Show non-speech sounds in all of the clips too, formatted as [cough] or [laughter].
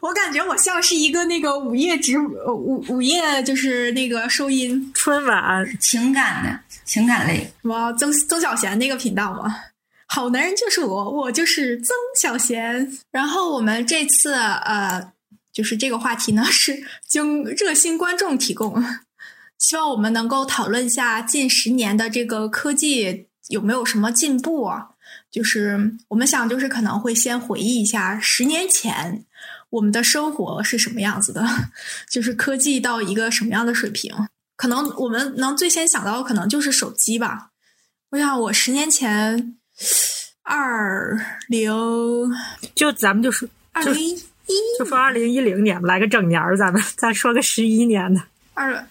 我感觉我像是一个那个午夜直午午夜就是那个收音春晚情感的情感类，哇，曾曾小贤那个频道吗？好男人就是我，我就是曾小贤。然后我们这次呃，就是这个话题呢是经热心观众提供，希望我们能够讨论一下近十年的这个科技有没有什么进步啊？就是我们想，就是可能会先回忆一下十年前。我们的生活是什么样子的？就是科技到一个什么样的水平？可能我们能最先想到的，可能就是手机吧。我想，我十年前，二零，就咱们就说二零一，就说二零一零年，来个整年儿，咱们再说个十一年的。二，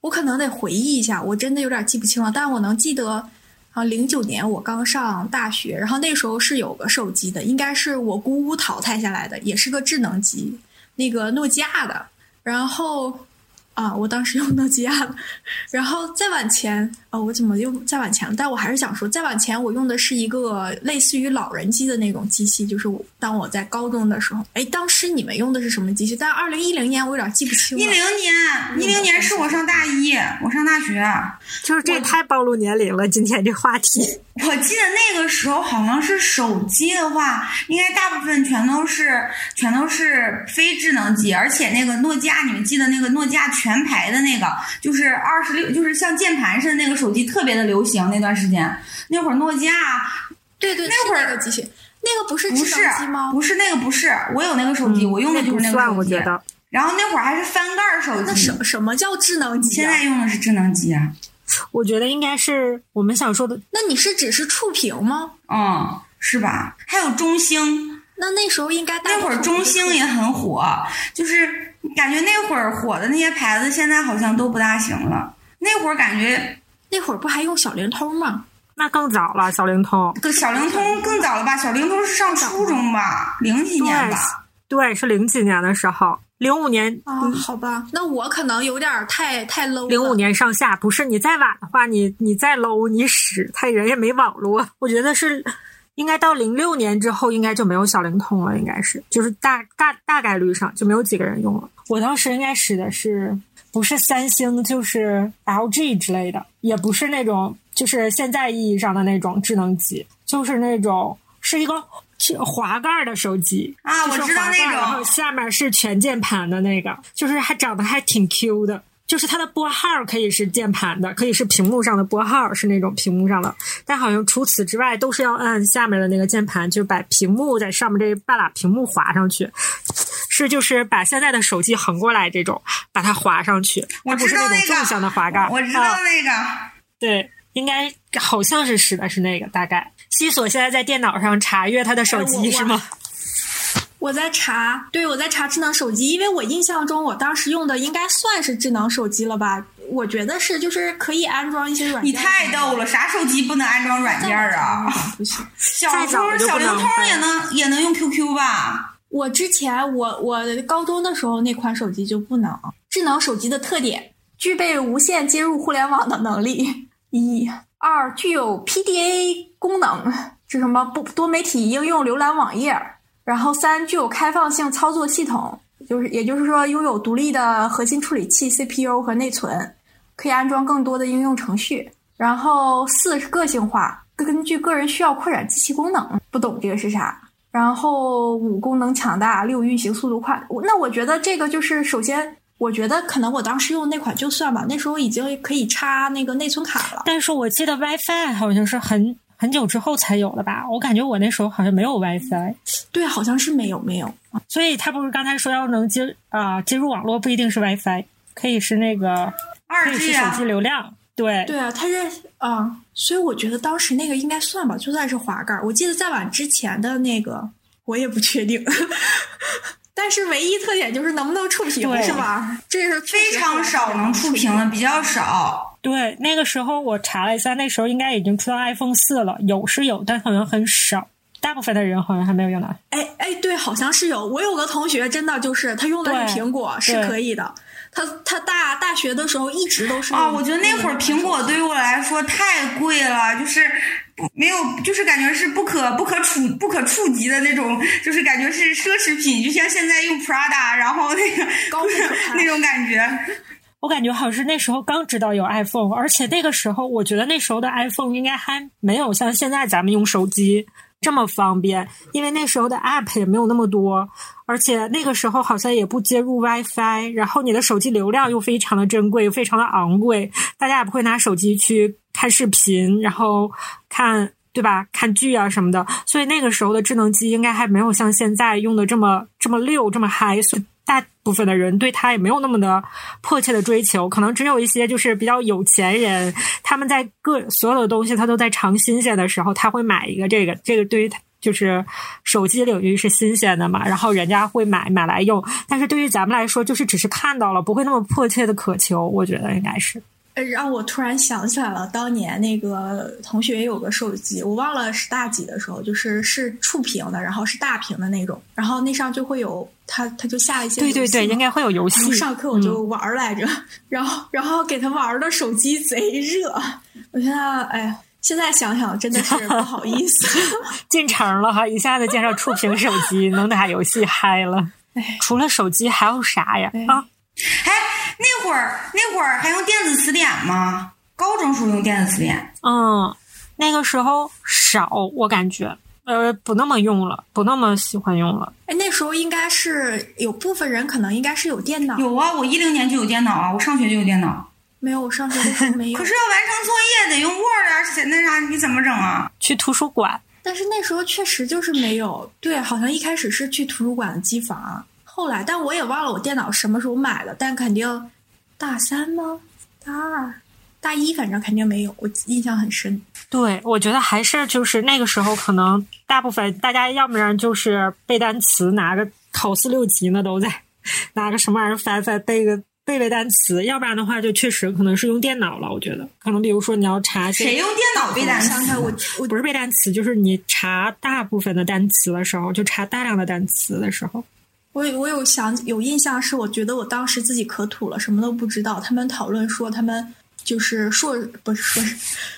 我可能得回忆一下，我真的有点记不清了，但我能记得。啊，零九年我刚上大学，然后那时候是有个手机的，应该是我姑姑淘汰下来的，也是个智能机，那个诺基亚的，然后。啊，我当时用诺基亚，然后再往前，啊，我怎么又再往前了？但我还是想说，再往前，我用的是一个类似于老人机的那种机器，就是当我在高中的时候。哎，当时你们用的是什么机器？在二零一零年，我有点记不清了。一零年，一零年是我上大一，我上大学，就是这太暴露年龄了。今天这话题，[laughs] 我记得那个时候好像是手机的话，应该大部分全都是全都是非智能机，而且那个诺基亚，你们记得那个诺基亚全。全排的那个就是二十六，就是像键盘似的那个手机，特别的流行那段时间。那会儿诺基亚，对对，那会儿的机器，那个不是不是吗？不是那个不是，我有那个手机，我用的就是那个手机。然后那会儿还是翻盖手机。那什什么叫智能机？现在用的是智能机啊。我觉得应该是我们想说的。那你是只是触屏吗？嗯，是吧？还有中兴。那那时候应该那会儿中兴也很火，就是感觉那会儿火的那些牌子，现在好像都不大行了。那会儿感觉那会儿不还用小灵通吗？那更早了，小灵通。小灵通更早了吧？小灵通是上初中吧？零几年吧？对，是零几年的时候，零五年啊，好吧，那我可能有点太太 low。零五年上下，不是你再晚的话，你你再 low，你使他人也没网络。我觉得是。应该到零六年之后，应该就没有小灵通了，应该是，就是大大大概率上就没有几个人用了。我当时应该使的是不是三星就是 LG 之类的，也不是那种就是现在意义上的那种智能机，就是那种是一个滑盖的手机啊，我知道那种，然后下面是全键盘的那个，就是还长得还挺 Q 的。就是它的拨号可以是键盘的，可以是屏幕上的拨号，是那种屏幕上的。但好像除此之外，都是要按下面的那个键盘，就是把屏幕在上面这半拉屏幕滑上去。是就是把现在的手机横过来这种，把它滑上去。它不是那种纵向的滑盖。我知道那个。对，应该好像是使的是那个，大概。西索现在在电脑上查阅他的手机是吗？我在查，对我在查智能手机，因为我印象中我当时用的应该算是智能手机了吧？我觉得是，就是可以安装一些软件。你太逗了，啥手机不能安装软件啊？不行，小通小灵通也能也能用 QQ 吧？我之前我我高中的时候那款手机就不能。智能手机的特点：具备无线接入互联网的能力。一、二，具有 PDA 功能，这什么？不多媒体应用浏览网页。然后三具有开放性操作系统，就是也就是说拥有独立的核心处理器 CPU 和内存，可以安装更多的应用程序。然后四是个性化，根据个人需要扩展机器功能。不懂这个是啥？然后五功能强大，六运行速度快。那我觉得这个就是首先，我觉得可能我当时用那款就算吧，那时候已经可以插那个内存卡了。但是我记得 WiFi 好像是很。很久之后才有的吧？我感觉我那时候好像没有 WiFi。对，好像是没有没有。所以他不是刚才说要能接啊接入网络，不一定是 WiFi，可以是那个二 G 手机流量。对对啊，它是啊，所以我觉得当时那个应该算吧，就算是滑盖。我记得再往之前的那个，我也不确定。但 [laughs] 但是唯一特点就是能不能触屏是吧？这是非常少能触屏的，比较少。对，那个时候我查了一下，那时候应该已经出到 iPhone 四了，有是有，但可能很少，大部分的人好像还没有用到。哎哎，对，好像是有。我有个同学，真的就是他用的是苹果，是可以的。他他大大学的时候一直都是啊，用我觉得那会儿苹果对于我来说太贵了，就是没有，就是感觉是不可不可触不可触及的那种，就是感觉是奢侈品，就像现在用 Prada，然后那个高不 [laughs] 那种感觉。[laughs] 我感觉好像是那时候刚知道有 iPhone，而且那个时候我觉得那时候的 iPhone 应该还没有像现在咱们用手机这么方便，因为那时候的 App 也没有那么多，而且那个时候好像也不接入 WiFi，然后你的手机流量又非常的珍贵，又非常的昂贵，大家也不会拿手机去看视频，然后看。对吧？看剧啊什么的，所以那个时候的智能机应该还没有像现在用的这么这么溜、这么嗨，所以大部分的人对他也没有那么的迫切的追求，可能只有一些就是比较有钱人，他们在各所有的东西他都在尝新鲜的时候，他会买一个这个，这个对于他。就是手机领域是新鲜的嘛，然后人家会买买来用，但是对于咱们来说，就是只是看到了，不会那么迫切的渴求，我觉得应该是。呃，让我突然想起来了，当年那个同学有个手机，我忘了是大几的时候，就是是触屏的，然后是大屏的那种，然后那上就会有他，他就下一些对对对，应该会有游戏。上课我就嗯玩儿来着，然后然后给他玩儿的手机贼热，我现在哎呀，现在想想真的是不好意思。[laughs] 进城了哈，一下子见着触屏手机，能打游戏嗨了哎。除了手机还有啥呀？哎啊，哎，那会儿那会儿还用电子词典吗？高中时候用电子词典。嗯，那个时候少，我感觉，呃，不那么用了，不那么喜欢用了。哎，那时候应该是有部分人可能应该是有电脑，有啊，我一零年就有电脑啊，我上学就有电脑。没有我上学的时候没有可。是要完成作业得用 Word 啊，写那啥，你怎么整啊？去图书馆，但是那时候确实就是没有，对，好像一开始是去图书馆的机房，后来但我也忘了我电脑什么时候买的，但肯定大三吗？大二、大一，反正肯定没有，我印象很深。对我觉得还是就是那个时候，可能大部分大家要不然就是背单词，拿个考四六级呢都在拿个什么玩意儿翻翻背个背背单词，要不然的话就确实可能是用电脑了。我觉得可能比如说你要查谁用电脑背单词我我 [laughs] 不是背单词，就是你查大部分的单词的时候，就查大量的单词的时候，我有我有想有印象，是我觉得我当时自己可土了，什么都不知道。他们讨论说他们就是硕不是说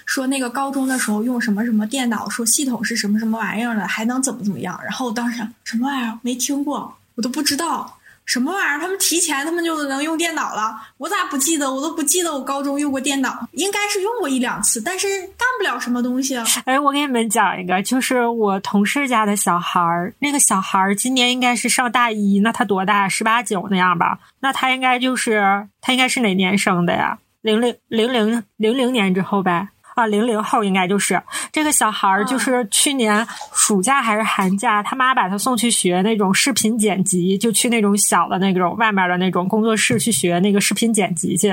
说那个高中的时候用什么什么电脑，说系统是什么什么玩意儿的，还能怎么怎么样。然后我当时想什么玩意儿没听过，我都不知道。什么玩意儿？他们提前他们就能用电脑了，我咋不记得？我都不记得我高中用过电脑，应该是用过一两次，但是干不了什么东西。哎，我给你们讲一个，就是我同事家的小孩儿，那个小孩儿今年应该是上大一，那他多大？十八九那样吧？那他应该就是他应该是哪年生的呀？零零零零零零年之后呗。啊，零零后应该就是。这个小孩儿，就是去年暑假还是寒假，他妈把他送去学那种视频剪辑，就去那种小的那种外面的那种工作室去学那个视频剪辑去，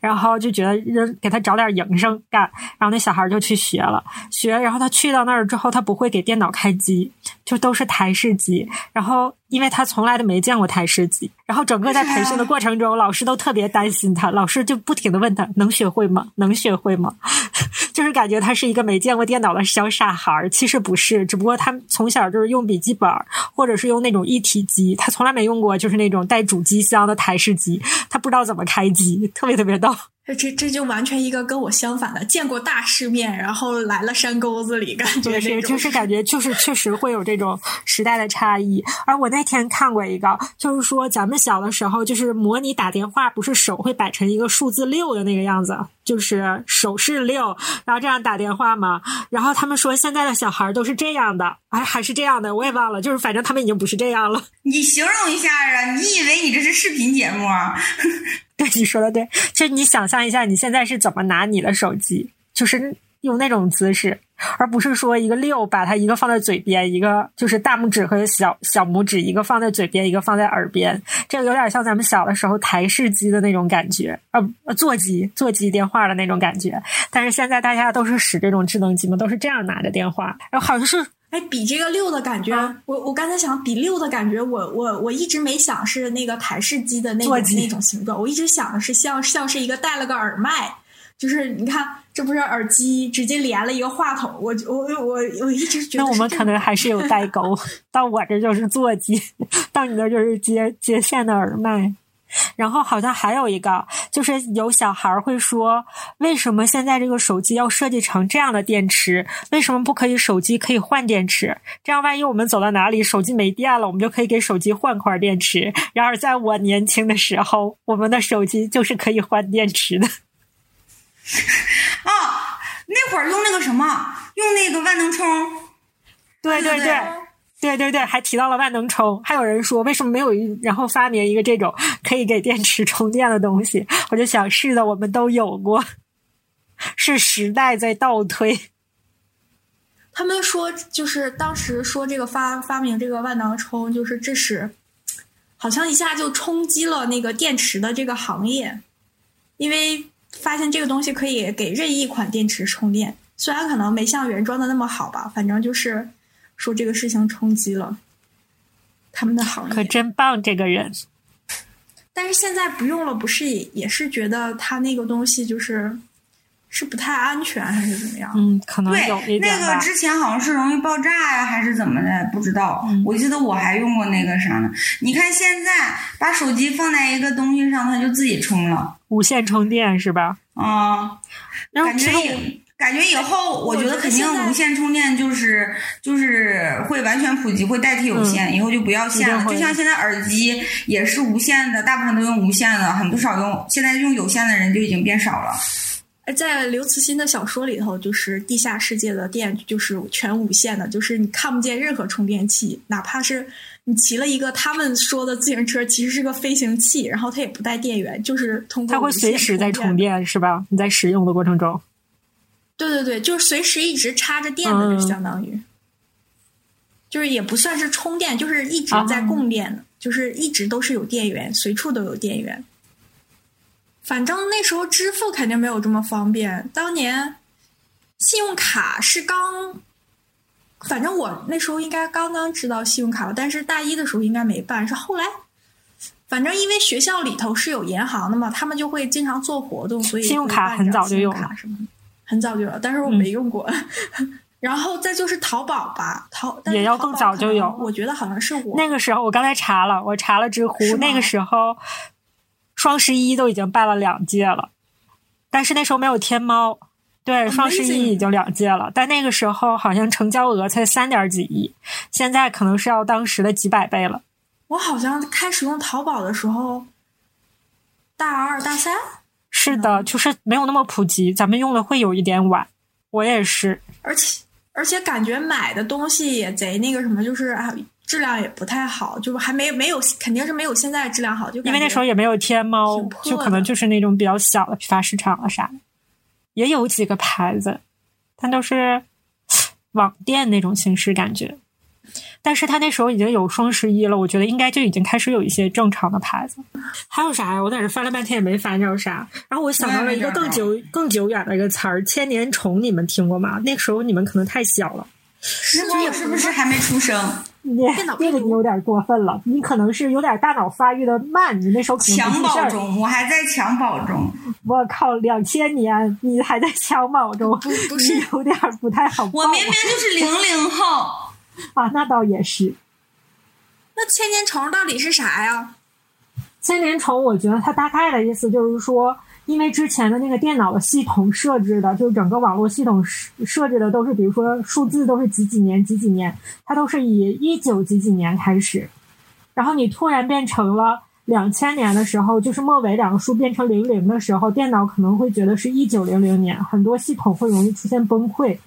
然后就觉得人给他找点营生干，然后那小孩就去学了，学，然后他去到那儿之后，他不会给电脑开机，就都是台式机，然后因为他从来都没见过台式机，然后整个在培训的过程中，老师都特别担心他，老师就不停的问他能学会吗？能学会吗？[laughs] 就是感觉他是一个没见过电脑的小傻孩儿，其实不是，只不过他从小就是用笔记本或者是用那种一体机，他从来没用过就是那种带主机箱的台式机，他不知道怎么开机，特别特别逗。这这这就完全一个跟我相反的，见过大世面，然后来了山沟子里，感觉就是就是感觉就是确实会有这种时代的差异。而我那天看过一个，就是说咱们小的时候，就是模拟打电话，不是手会摆成一个数字六的那个样子，就是手势六，然后这样打电话嘛。然后他们说现在的小孩都是这样的，哎，还是这样的，我也忘了，就是反正他们已经不是这样了。你形容一下啊！你以为你这是视频节目啊？[laughs] 对，你说的对，就你想象一下，你现在是怎么拿你的手机，就是用那种姿势，而不是说一个六把它一个放在嘴边，一个就是大拇指和小小拇指一个放在嘴边，一个放在耳边，这个有点像咱们小的时候台式机的那种感觉，呃，座机座机电话的那种感觉。但是现在大家都是使这种智能机嘛，都是这样拿着电话，然后好像是哎，比这个六的感觉，啊我我刚才想比六的感觉，我我我一直没想是那个台式机的那种那种形状，我一直想的是像像是一个带了个耳麦，就是你看，这不是耳机直接连了一个话筒，我我我我一直觉得那我们可能还是有代沟，[laughs] 到我这就是座机，到你那就是接接线的耳麦。然后好像还有一个，就是有小孩儿会说，为什么现在这个手机要设计成这样的电池？为什么不可以手机可以换电池？这样万一我们走到哪里手机没电了，我们就可以给手机换块电池。然而在我年轻的时候，我们的手机就是可以换电池的。[laughs] 啊，那会儿用那个什么，用那个万能充，对对对对对对对对对，还提到了万能充，还有人说为什么没有，然后发明一个这种可以给电池充电的东西？我就想，是的，我们都有过，是时代在倒退。他们说，就是当时说这个发发明这个万能充，就是致使好像一下就冲击了那个电池的这个行业，因为发现这个东西可以给任意一款电池充电，虽然可能没像原装的那么好吧，反正就是说这个事情冲击了他们的行可。真棒，这个人。但是现在不用了，不是也也是觉得他那个东西就是是不太安全，还是怎么样？嗯，可能对有一，点。那个之前好像是容易爆炸呀，还是怎么的，不知道。嗯我记得我还用过那个啥呢。你看现在把手机放在一个东西上，它就自己充了。无线充电是吧？啊、感然后感觉以后，我觉得肯定无线充电就是就是会完全普及，会代替有线，以后就不要线了。就像现在耳机也是无线的，大部分都用无线的，很不少用。现在用有线的人就已经变少了。哎在刘慈欣的小说里头，就是地下世界的电就是全无线的，就是你看不见任何充电器，哪怕是你骑了一个他们说的自行车，其实是个飞行器，然后它也不带电源，就是通过它会随时在充充。电是吧？你在使用的过程中，对对对，就是随时一直插着电的，嗯就相当于，就是也不算是充电，就是一直在啊供电的，就是一直都是有电源，随处都有电源。反正那时候支付肯定没有这么方便，当年信用卡是刚，反正我那时候应该刚刚知道信用卡了，但是大一的时候应该没办，是后来。反正因为学校里头是有银行的嘛，他们就会经常做活动，所以信用卡很早就有了卡什么的，很早就有，但是我嗯没用过。[laughs] 然后再就是淘宝吧，淘也要更早就有我觉得好像是我那个时候我刚才查了，我查了知乎那个时候双十一都已经办了两届了，但是那时候没有天猫。对，双十一已经两届了，但那个时候好像成交额才三点几亿，现在可能是要当时的几百倍了。我好像开始用淘宝的时候，大二大三，嗯是的，就是没有那么普及，咱们用的会有一点晚。我也是，而且而且感觉买的东西也贼那个什么，就是啊质量也不太好，就是还没没有肯定是没有现在质量好，就因为那时候也也没有天猫就可能就是那种比较小的批发市场啊啥的，也有几个牌子，但都是网店那种形式感觉。但是他那时候已经有双十一了，我觉得应该就已经开始有一些正常的牌子。还有啥呀？我在这翻了半天也没翻着啥。然后我想到了一个更久更久远的一个词儿——千年虫，你们听过吗？那个时候你们可能太小了。那会儿我是不是还没出生？你电脑病毒这个你有点过分了，你可能是有点大脑发育的慢，你那时候可能襁。褓中，我还在襁褓中。我靠，两千年你还在襁褓中，不不是你有点不太好报我明明就是零零后。[laughs] 啊，那倒也是。那千年虫到底是啥呀？千年虫，我觉得它大概的意思就是说，因为之前的那个电脑的系统设置的，就是整个网络系统设设置的都是，比如说数字都是几几年几几年，它都是以一九几几年开始，然后你突然变成了两千年的时候，就是末尾两个数变成零零的时候，电脑可能会觉得是一九零零年，很多系统会容易出现崩溃。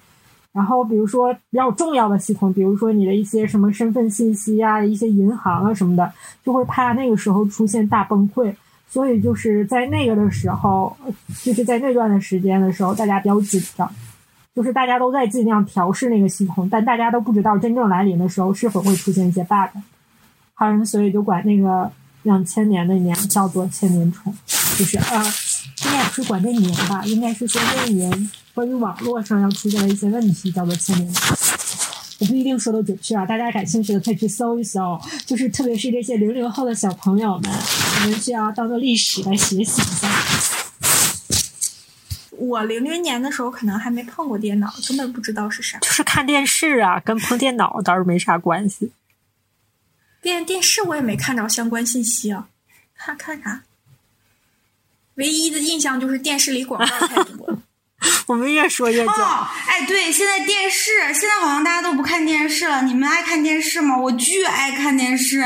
然后比如说比较重要的系统，比如说你的一些什么身份信息啊、一些银行啊什么的，就会怕那个时候出现大崩溃。所以就是在那个的时候，就是在那段的时间的时候，大家比较紧张，就是大家都在尽量调试那个系统，但大家都不知道真正来临的时候是否会出现一些 bug。好人所以就管那个两千年的年叫做千年虫，就是啊，应该不是管那年吧，应该是说那一年关于网络上要出现的一些问题叫做千年。我不一定说的准确啊，大家感兴趣的可以去搜一搜。就是特别是这些零零后的小朋友们，我们需要当做历史来学习一下。我零零年的时候可能还没碰过电脑，根本不知道是啥。就是看电视啊，跟碰电脑倒是没啥关系。电电视我也没看着相关信息啊，看看啥？唯一的印象就是电视里广告太多。[laughs] 我们越说越久。哦，哎，对，现在电视现在好像大家都不看电视了。你们爱看电视吗？我巨爱看电视。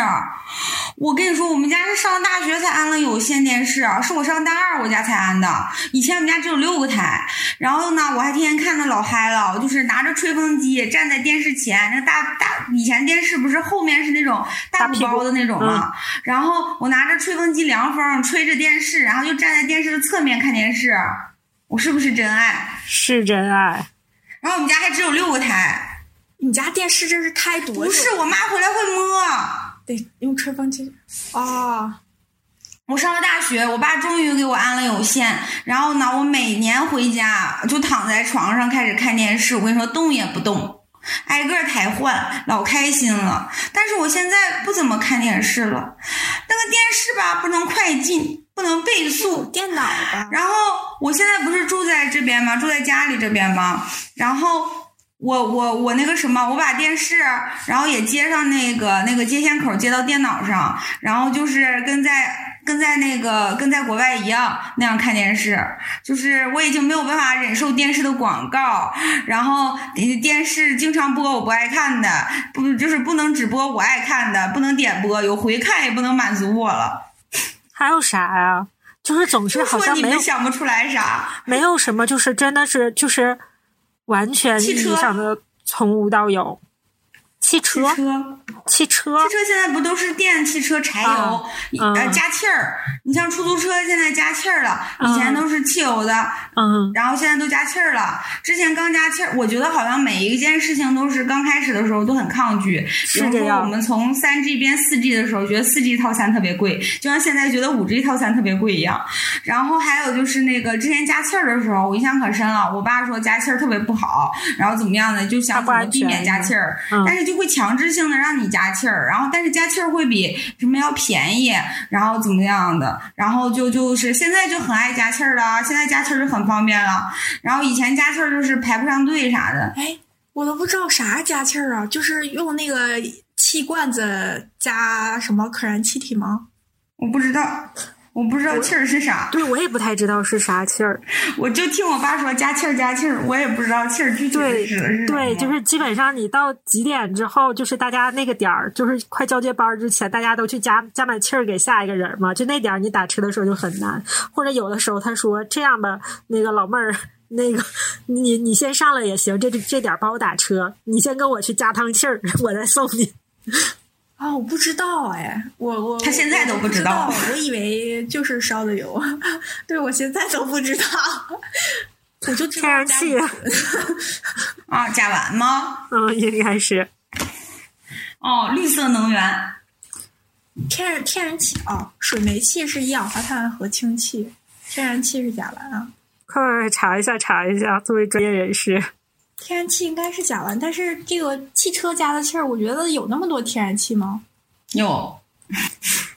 我跟你说，我们家是上大学才安了有线电视，是我上大二我家才安的。以前我们家只有六个台，然后呢，我还天天看的老嗨了。就是拿着吹风机站在电视前，那大大以前电视不是后面是那种大鼓包的那种吗？然后我拿着吹风机凉风吹着电视，然后就站在电视的侧面看电视。我是不是真爱？是真爱。然后我们家还只有六个台。你家电视真是太多。不是，我妈回来会摸。得用吹风机。哦。我上了大学，我爸终于给我安了有线。然后呢，我每年回家就躺在床上开始看电视。我跟你说，动也不动，挨个台换，老开心了。但是我现在不怎么看电视了。那个电视吧，不能快进。不能倍速 [laughs] 电脑吧？然后我现在不是住在这边吗？住在家里这边吗？然后我我我那个什么，我把电视，然后也接上那个那个接线口接到电脑上，然后就是跟在跟在那个跟在国外一样那样看电视。就是我已经没有办法忍受电视的广告，然后电视经常播我不爱看的，不就是不能只播我爱看的，不能点播，有回看也不能满足我了。还有啥呀？就是总是好像没有想不出来啥，没有什么，就是真的是就是完全意义上的从无到有。汽车，汽车，汽车现在不都是电汽车、柴油，呃，加气儿。你像出租车现在加气儿了，以前都是汽油的，嗯，然后现在都加气儿了。之前刚加气儿，我觉得好像每一件事情都是刚开始的时候都很抗拒。是这样。我们从三 G 变四 G 的时候，觉得四 G 套餐特别贵，就像现在觉得五 G 套餐特别贵一样。然后还有就是那个之前加气儿的时候，我印象可深了。我爸说加气儿特别不好，然后怎么样的，就想怎么避免加气儿，但是就。会强制性的让你加气儿，然后但是加气儿会比什么要便宜，然后怎么样的，然后就就是现在就很爱加气儿了，现在加气儿就很方便了，然后以前加气儿就是排不上队啥的。哎，我都不知道啥加气儿啊，就是用那个气罐子加什么可燃气体吗？我不知道。我不知道气儿是啥，对我也不太知道是啥气儿，[laughs] 我就听我爸说加气儿加气儿，我也不知道气儿具体指的是对，就是基本上你到几点之后，就是大家那个点儿，就是快交接班之前，大家都去加加满气儿给下一个人嘛，就那点儿你打车的时候就很难，或者有的时候他说这样吧，那个老妹儿，那个你你先上来也行，这这点帮我打车，你先跟我去加趟气儿，我再送你。啊，我不知道哎，我我他现在都不知道，我以为就是烧的油，[laughs] 对我现在都不知道，我就天然气 [laughs] 啊，甲烷吗？嗯，应该是。哦，绿色能源，天然天然气哦，水煤气是一氧化碳和氢气，天然气是甲烷啊。快快查一下，查一下，作为专业人士。天然气应该是甲烷，但是这个汽车加的气儿，我觉得有那么多天然气吗？有，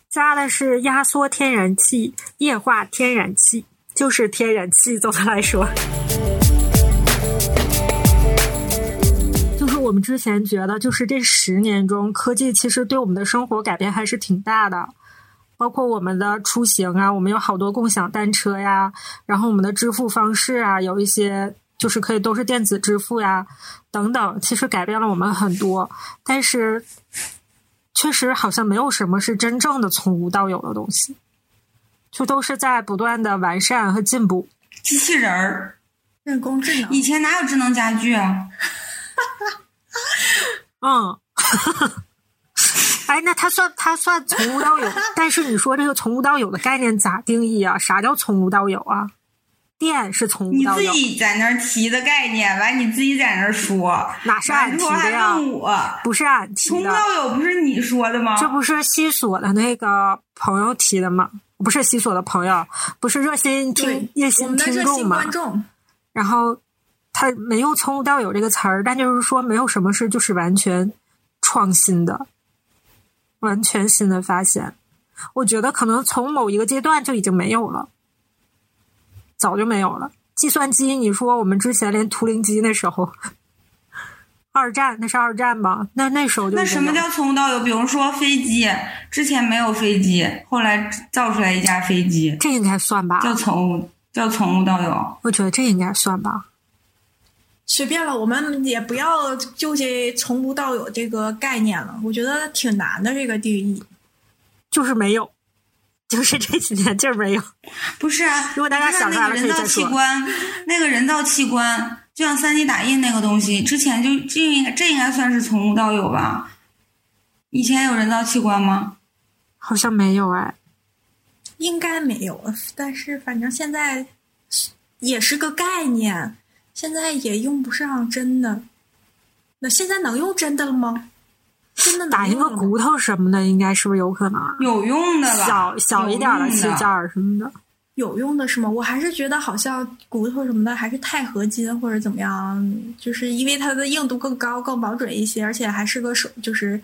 加的是压缩天然气、液化天然气，就是天然气。总的来说，就是我们之前觉得，就是这十年中，科技其实对我们的生活改变还是挺大的，包括我们的出行啊，我们有好多共享单车呀，然后我们的支付方式啊，有一些。就是可以都是电子支付呀，等等，其实改变了我们很多，但是确实好像没有什么是真正的从无到有的东西，就都是在不断的完善和进步。机器人儿、人工智能，以前哪有智能家居啊？嗯，[laughs] 哎，那它算它算从无到有，但是你说这个从无到有的概念咋定义啊？啥叫从无到有啊？电是从无到有，你自己在那儿提的概念，完你自己在那儿说，哪是俺提的呀？不是俺提的，从无到有不是你说的吗？这不是西索的那个朋友提的吗？不是西索的朋友，不是热心听热心听众吗？然后他没有“从无到有”这个词儿，但就是说没有什么事就是完全创新的、完全新的发现。我觉得可能从某一个阶段就已经没有了，早就没有了。计算机，你说我们之前连图灵机那时候，二战那是二战吧？那那时候就那什么叫从无到有？比如说飞机，之前没有飞机，后来造出来一架飞机，这应该算吧？叫从无叫从无到有。我觉得这应该算吧。随便了，我们也不要纠结“从无到有”这个概念了。我觉得挺难的这个定义。就是没有，就是这几年就是没有。不是啊，如果大家想出来了，可以人造器官，那个人造器官，就像三 D 打印那个东西，之前就这应该这应该算是从无到有吧？以前有人造器官吗？好像没有哎，应该没有。但是反正现在也是个概念，现在也用不上真的。那现在能用真的了吗？真的打一个骨头什么的，应该是不是有可能？有用的吧？小小一点的器件什么的，有用的是吗？我还是觉得好像骨头什么的还是钛合金或者怎么样，就是因为它的硬度更高、更保准一些，而且还是个手，就是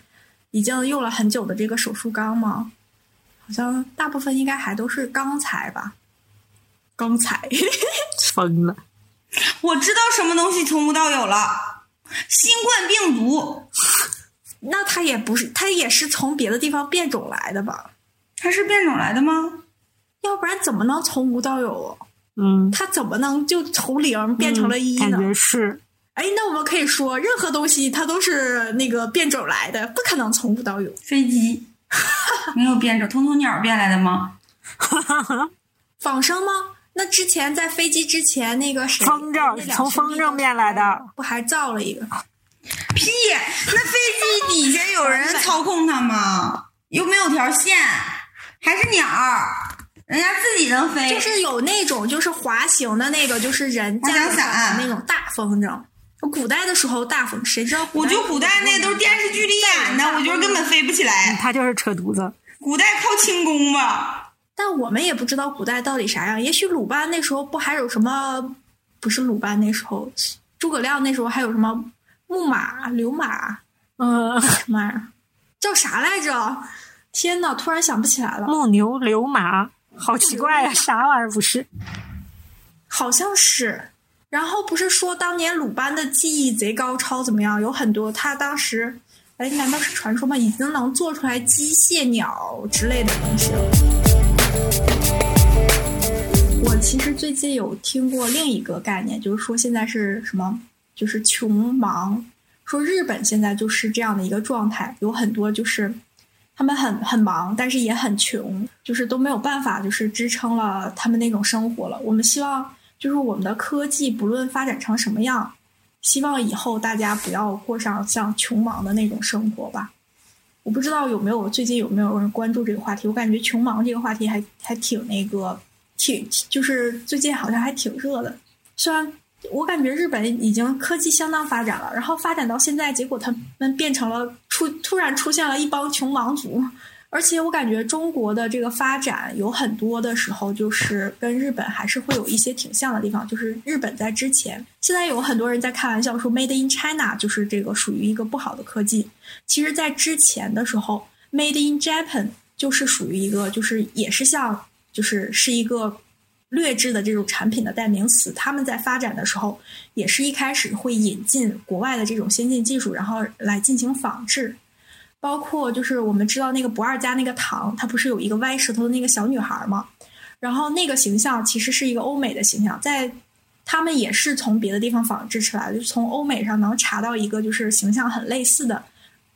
已经用了很久的这个手术钢嘛。好像大部分应该还都是钢材吧？钢材，[laughs] 疯了！我知道什么东西从无到有了，新冠病毒。那它也不是，它也是从别的地方变种来的吧？它是变种来的吗？要不然怎么能从无到有？嗯，它怎么能就从零变成了一呢？感觉是。哎，那我们可以说，任何东西它都是那个变种来的，不可能从无到有。飞机 [laughs] 没有变种，通通鸟变来的吗？[laughs] 仿生吗？那之前在飞机之前那个谁，风筝从风筝变来的，不还造了一个？屁！那飞机底下有人操控它吗？又没有条线，还是鸟儿，人家自己能飞。就是有那种就是滑行的那个，就是人驾驶的那种大风筝。古代的时候大风，谁知道？我觉得古代那都是电视剧里演的，我觉得根本飞不起来。他就是扯犊子。古代靠轻功吧？但我们也不知道古代到底啥样。也许鲁班那时候不还有什么？不是鲁班那时候，诸葛亮那时候还有什么？木马、流马，嗯，什么玩意儿？叫啥来着？天呐，突然想不起来了。木牛流马，好奇怪呀，啥玩意儿不是？[laughs] 好像是。然后不是说当年鲁班的技艺贼高超，怎么样？有很多他当时，哎，难道是传说吗？已经能做出来机械鸟之类的东西了。我其实最近有听过另一个概念，就是说现在是什么？就是穷忙，说日本现在就是这样的一个状态，有很多就是他们很很忙，但是也很穷，就是都没有办法，就是支撑了他们那种生活了。我们希望就是我们的科技不论发展成什么样，希望以后大家不要过上像穷忙的那种生活吧。我不知道有没有最近有没有人关注这个话题，我感觉穷忙这个话题还还挺那个，挺就是最近好像还挺热的，虽然。我感觉日本已经科技相当发展了，然后发展到现在，结果他们变成了出突然出现了一帮穷忙族，而且我感觉中国的这个发展有很多的时候就是跟日本还是会有一些挺像的地方，就是日本在之前，现在有很多人在开玩笑说 “Made in China” 就是这个属于一个不好的科技，其实，在之前的时候，“Made in Japan” 就是属于一个就是也是像就是是一个。劣质的这种产品的代名词，他们在发展的时候，也是一开始会引进国外的这种先进技术，然后来进行仿制。包括就是我们知道那个不二家那个糖，它不是有一个歪舌头的那个小女孩吗？然后那个形象其实是一个欧美的形象，在他们也是从别的地方仿制出来的，就从欧美上能查到一个就是形象很类似的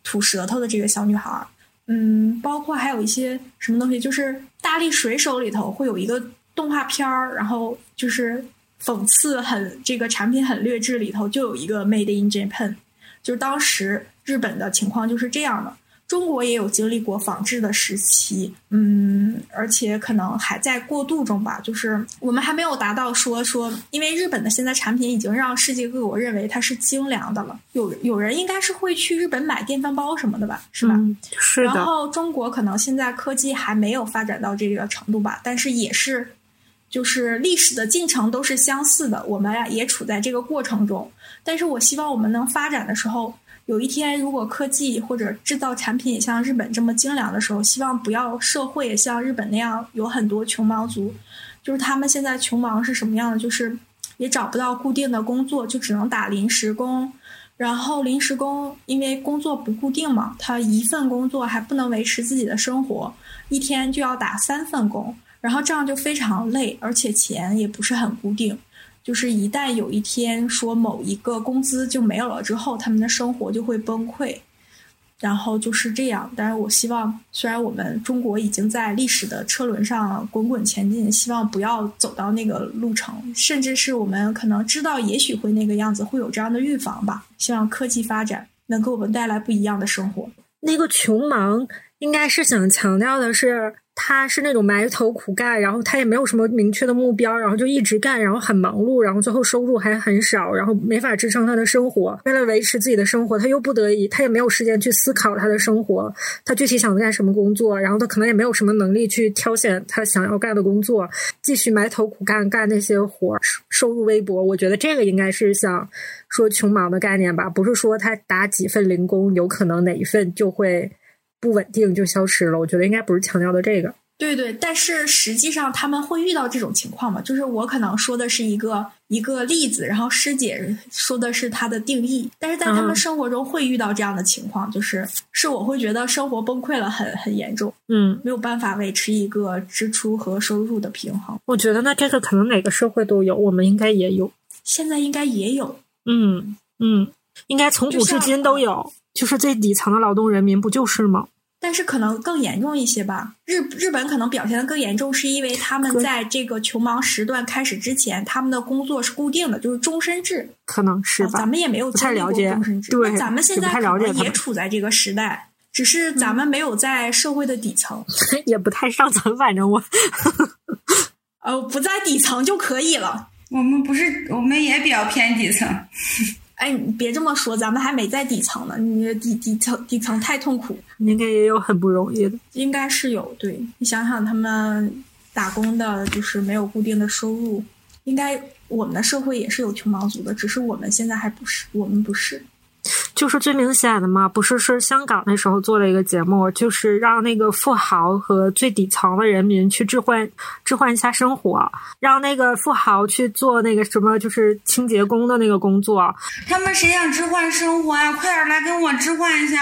吐舌头的这个小女孩。嗯，包括还有一些什么东西，就是大力水手里头会有一个。动画片儿，然后就是讽刺很这个产品很劣质，里头就有一个 Made in Japan，就是当时日本的情况就是这样的。中国也有经历过仿制的时期，嗯，而且可能还在过渡中吧。就是我们还没有达到说说，因为日本的现在产品已经让世界各国认为它是精良的了。有有人应该是会去日本买电饭煲什么的吧，是吧？是的。然后中国可能现在科技还没有发展到这个程度吧，但是也是。就是历史的进程都是相似的，我们呀也处在这个过程中。但是我希望我们能发展的时候，有一天如果科技或者制造产品也像日本这么精良的时候，希望不要社会也像日本那样有很多穷忙族。就是他们现在穷忙是什么样的？就是也找不到固定的工作，就只能打临时工。然后临时工因为工作不固定嘛，他一份工作还不能维持自己的生活，一天就要打三份工。然后这样就非常累，而且钱也不是很固定。就是一旦有一天说某一个工资就没有了之后，他们的生活就会崩溃。然后就是这样。但是我希望，虽然我们中国已经在历史的车轮上滚滚前进，希望不要走到那个路程，甚至是我们可能知道也许会那个样子，会有这样的预防吧。希望科技发展能给我们带来不一样的生活。那个穷忙应该是想强调的是。他是那种埋头苦干，然后他也没有什么明确的目标，然后就一直干，然后很忙碌，然后最后收入还很少，然后没法支撑他的生活。为了维持自己的生活，他又不得已，他也没有时间去思考他的生活，他具体想干什么工作，然后他可能也没有什么能力去挑选他想要干的工作，继续埋头苦干干那些活，收入微薄。我觉得这个应该是想说穷忙的概念吧，不是说他打几份零工，有可能哪一份就会。不稳定就消失了，我觉得应该不是强调的这个。对对，但是实际上他们会遇到这种情况嘛？就是我可能说的是一个一个例子，然后师姐说的是它的定义，但是在他们生活中会遇到这样的情况，就是是我会觉得生活崩溃了，很很严重，嗯，没有办法维持一个支出和收入的平衡。我觉得那这个可能哪个社会都有，我们应该也有，现在应该也有，嗯嗯，应该从古至今都有。就是最底层的劳动人民不就是吗？但是可能更严重一些吧。日日本可能表现的更严重，是因为他们在这个穷忙时段开始之前，他们的工作是固定的，就是终身制。可能是吧？咱们也没有太了解终身制。对，咱们现在可能也处在这个时代，只是咱们没有在社会的底层，[laughs] 也不太上层。反正我，呃，不在底层就可以了。我们不是，我们也比较偏底层。哎，你别这么说，咱们还没在底层呢。你底底层底层太痛苦，应该也有很不容易的。应该是有，对你想想，他们打工的，就是没有固定的收入。应该我们的社会也是有穷忙族的，只是我们现在还不是，我们不是。就是最明显的嘛，不是是香港那时候做了一个节目，就是让那个富豪和最底层的人民去置换置换一下生活，让那个富豪去做那个什么，就是清洁工的那个工作。他们谁想置换生活呀？快点来跟我置换一下，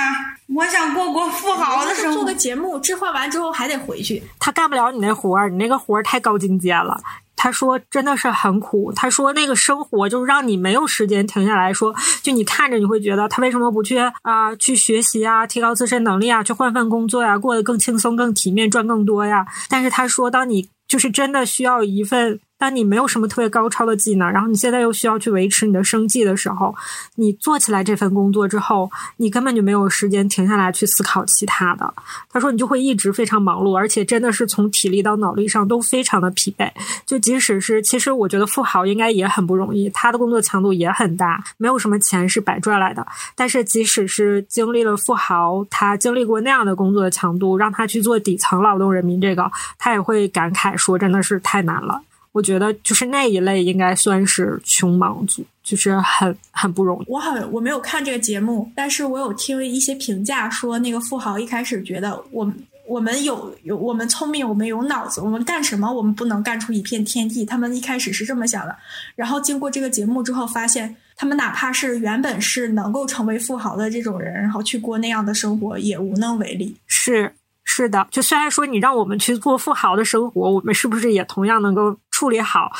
我想过过富豪的生活。做个节目，置换完之后还得回去。他干不了你那活儿，你那个活儿太高精尖了。他说：“真的是很苦。”他说：“那个生活就是让你没有时间停下来说，就你看着你会觉得他为什么不去啊？去学习啊，提高自身能力啊，去换份工作呀，过得更轻松、更体面，赚更多呀。”但是他说：“当你就是真的需要一份。”当你没有什么特别高超的技能，然后你现在又需要去维持你的生计的时候，你做起来这份工作之后，你根本就没有时间停下来去思考其他的。他说你就会一直非常忙碌，而且真的是从体力到脑力上都非常的疲惫。就即使是，其实我觉得富豪应该也很不容易，他的工作强度也很大，没有什么钱是白赚来的。但是即使是经历了富豪，他经历过那样的工作的强度，让他去做底层劳动人民这个，他也会感慨说，真的是太难了。我觉得就是那一类应该算是穷忙族，就是很很不容易。我很我没有看这个节目，但是我有听一些评价说，那个富豪一开始觉得我们我们有有我们聪明，我们有脑子，我们干什么我们不能干出一片天地？他们一开始是这么想的，然后经过这个节目之后，发现他们哪怕是原本是能够成为富豪的这种人，然后去过那样的生活，也无能为力。是是的，就虽然说你让我们去做富豪的生活，我们是不是也同样能够？处理好，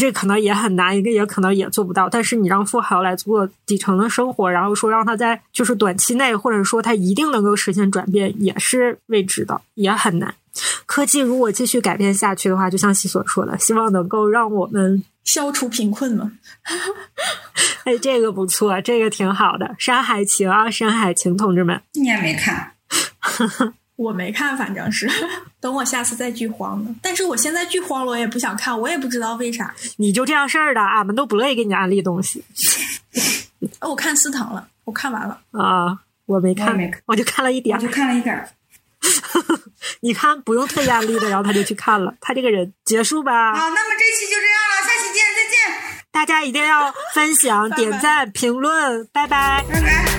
这可能也很难，一个也可能也做不到。但是你让富豪来做底层的生活，然后说让他在就是短期内，或者说他一定能够实现转变，也是未知的，也很难。科技如果继续改变下去的话，就像西所说的，希望能够让我们消除贫困嘛。[laughs] 哎，这个不错，这个挺好的，《山海情》啊，《山海情》，同志们，你也没看。[laughs] 我没看，反正是 [laughs] 等我下次再剧荒的。但是我现在剧荒了，我也不想看，我也不知道为啥。你就这样事儿的，俺们都不乐意给你安利东西。[laughs] 我看司藤了，我看完了啊，我没看，没看，我就看了一点，我就看了一点。[laughs] 你看不用特意安利的，然后他就去看了。他这个人结束吧。好，那么这期就这样了，下期见，再见，大家一定要分享、点赞、评论，拜拜。拜拜。